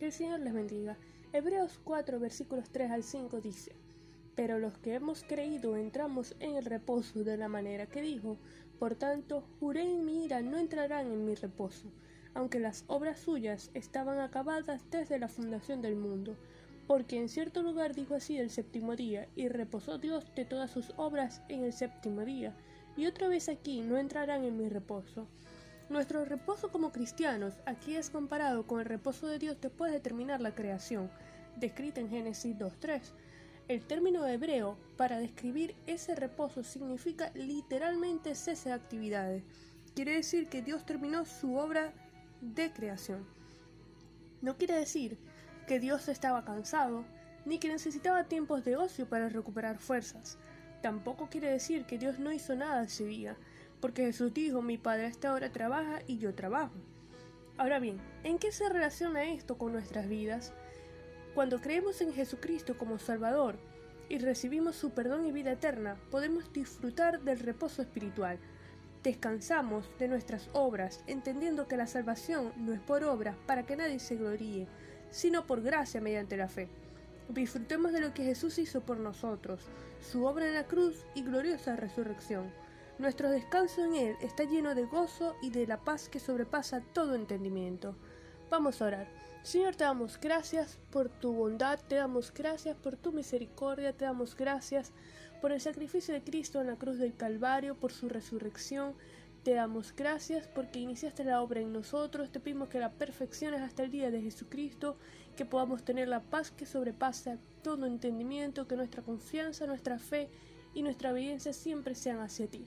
Que el Señor les bendiga. Hebreos 4 versículos 3 al 5 dice, Pero los que hemos creído entramos en el reposo de la manera que dijo, por tanto, juré en mi ira no entrarán en mi reposo, aunque las obras suyas estaban acabadas desde la fundación del mundo. Porque en cierto lugar dijo así el séptimo día, y reposó Dios de todas sus obras en el séptimo día, y otra vez aquí no entrarán en mi reposo. Nuestro reposo como cristianos aquí es comparado con el reposo de Dios después de terminar la creación, descrita en Génesis 2.3. El término hebreo para describir ese reposo significa literalmente cese de actividades. Quiere decir que Dios terminó su obra de creación. No quiere decir que Dios estaba cansado, ni que necesitaba tiempos de ocio para recuperar fuerzas. Tampoco quiere decir que Dios no hizo nada ese día, porque Jesús dijo, mi Padre a esta hora trabaja y yo trabajo. Ahora bien, ¿en qué se relaciona esto con nuestras vidas? Cuando creemos en Jesucristo como Salvador y recibimos su perdón y vida eterna, podemos disfrutar del reposo espiritual. Descansamos de nuestras obras, entendiendo que la salvación no es por obras para que nadie se gloríe, sino por gracia mediante la fe. Disfrutemos de lo que Jesús hizo por nosotros, su obra en la cruz y gloriosa resurrección. Nuestro descanso en Él está lleno de gozo y de la paz que sobrepasa todo entendimiento. Vamos a orar. Señor, te damos gracias por tu bondad, te damos gracias por tu misericordia, te damos gracias por el sacrificio de Cristo en la cruz del Calvario, por su resurrección. Te damos gracias porque iniciaste la obra en nosotros, te pedimos que la perfecciones hasta el día de Jesucristo, que podamos tener la paz que sobrepasa todo entendimiento, que nuestra confianza, nuestra fe y nuestra obediencia siempre sean hacia ti.